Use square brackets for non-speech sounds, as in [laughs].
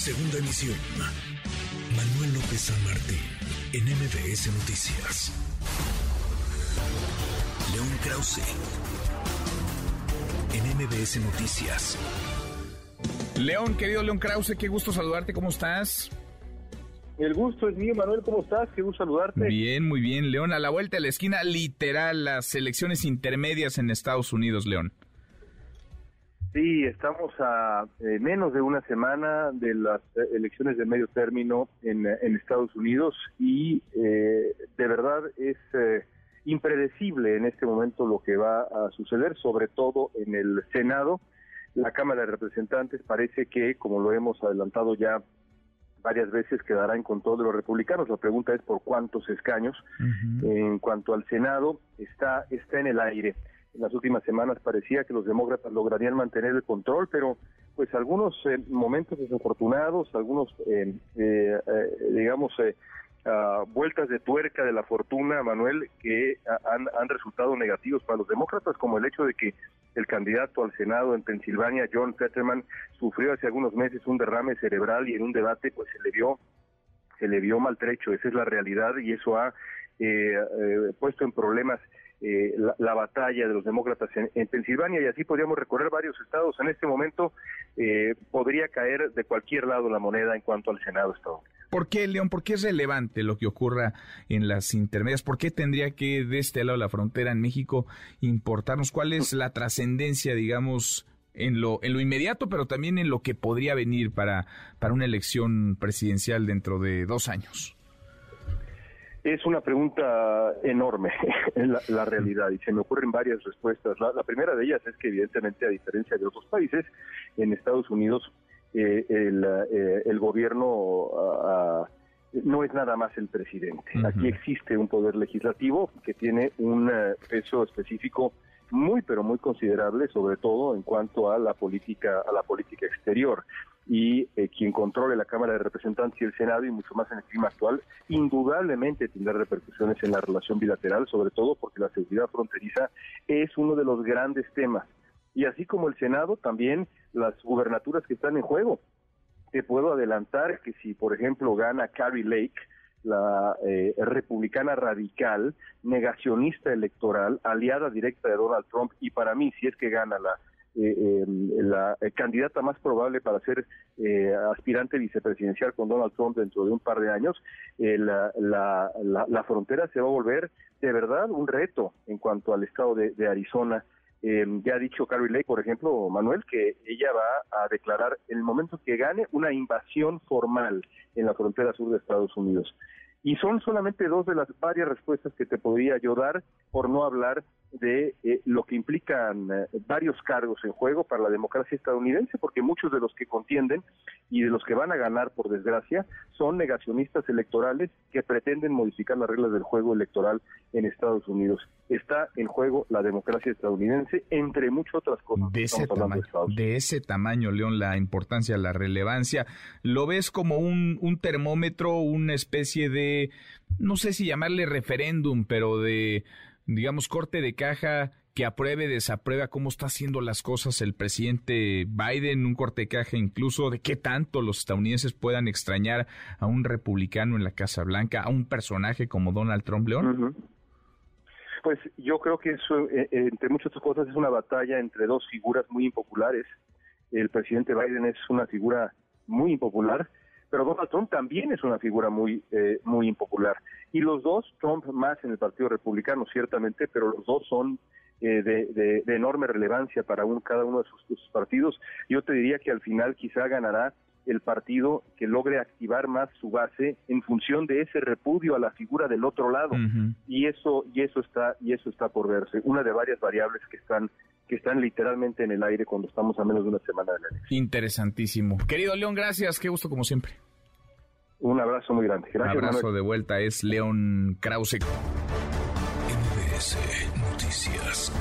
Segunda emisión. Manuel López San Martín, en MBS Noticias. León Krause, en MBS Noticias. León, querido León Krause, qué gusto saludarte, ¿cómo estás? El gusto es mío, Manuel, ¿cómo estás? Qué gusto saludarte. Bien, muy bien, León. A la vuelta de la esquina, literal, las elecciones intermedias en Estados Unidos, León. Sí, estamos a eh, menos de una semana de las eh, elecciones de medio término en, en Estados Unidos y eh, de verdad es impredecible en este momento lo que va a suceder, sobre todo en el Senado. La Cámara de Representantes parece que, como lo hemos adelantado ya varias veces, quedará en control de los republicanos. La pregunta es por cuántos escaños. En cuanto al Senado, está, está en el aire en las últimas semanas parecía que los demócratas lograrían mantener el control, pero pues algunos eh, momentos desafortunados, algunos, eh, eh, digamos, ah, vueltas de tuerca de la fortuna, Manuel, que han, han resultado negativos para los demócratas, como el hecho de que el candidato al Senado en Pensilvania, John Fetterman, sufrió hace algunos meses un derrame cerebral y en un debate pues se le vio se le vio maltrecho, esa es la realidad y eso ha puesto en problemas eh, la, batalla de los demócratas en, Pensilvania y así podríamos recorrer varios estados. En este momento eh, podría caer de cualquier lado la moneda en cuanto al Senado estadounidense. ¿Por qué, León? ¿Por qué es relevante lo que ocurra en las intermedias? ¿Por qué tendría que de este lado de la frontera en México importarnos? ¿Cuál es la trascendencia, digamos, en lo, en lo inmediato, pero también en lo que podría venir para, para una elección presidencial dentro de dos años? Es una pregunta enorme [laughs] en la, realidad y se me ocurren varias respuestas. La, primera de ellas es que evidentemente, a diferencia de otros países, en Estados Unidos eh, eh, el, gobierno ah, ah, no es nada más el presidente. Aquí existe un poder legislativo que tiene un eh, peso específico muy pero muy considerable, sobre todo en cuanto a la política a la política exterior y eh, quien controle la Cámara de Representantes y el Senado y mucho más en el clima actual, indudablemente tendrá repercusiones en la relación bilateral, sobre todo porque la seguridad fronteriza es uno de los grandes temas. Y así como el Senado, también las gubernaturas que están en juego. Te puedo adelantar que si, por ejemplo, gana Carrie Lake, la eh, republicana radical, negacionista electoral, aliada directa de Donald Trump, y para mí, si es que gana la eh, em, la eh, candidata más probable para ser eh, aspirante vicepresidencial con Donald Trump dentro de un par de años, la, la, frontera se va a volver de verdad un reto en cuanto al estado de, Arizona. Em, ya ha dicho Carrie Lake, por ejemplo, Manuel, que ella va a declarar en el momento que gane una invasión formal en la frontera sur de Estados Unidos. Y son solamente dos de las varias respuestas que te podría yo dar, por no hablar de eh, lo que implican eh, varios cargos en juego para la democracia estadounidense, porque muchos de los que contienden y de los que van a ganar, por desgracia, son negacionistas electorales que pretenden modificar las reglas del juego electoral en Estados Unidos. Está en juego la democracia estadounidense, entre muchas otras cosas. De ese, tamaño, de, ese tamaño, León, la importancia, la relevancia. ¿Lo ves como un, un termómetro, una especie de, no sé si llamarle referéndum, pero de digamos, corte de caja que apruebe, desaprueba cómo está haciendo las cosas el presidente Biden, un corte de caja incluso de qué tanto los estadounidenses puedan extrañar a un republicano en la Casa Blanca, a un personaje como Donald Trump, León? Pues yo creo que eso, eh, eh, entre muchas otras cosas, es una batalla entre dos figuras muy impopulares. El presidente Biden es una figura muy impopular, pero Donald Trump también es una figura muy, eh, muy impopular. Y los dos, Trump más en el Partido Republicano, ciertamente, pero los dos son eh, de, enorme relevancia para un, cada uno de sus, partidos. Yo te diría que al final quizá ganará el partido que logre activar más su base en función de ese repudio a la figura del otro lado y eso y eso está y eso está por verse una de varias variables que están que están literalmente en el aire cuando estamos a menos de una semana de la elección. Interesantísimo. Querido León, gracias, qué gusto como siempre. Un abrazo muy grande. Gracias. Un abrazo de vuelta es León Krause. MBS Noticias.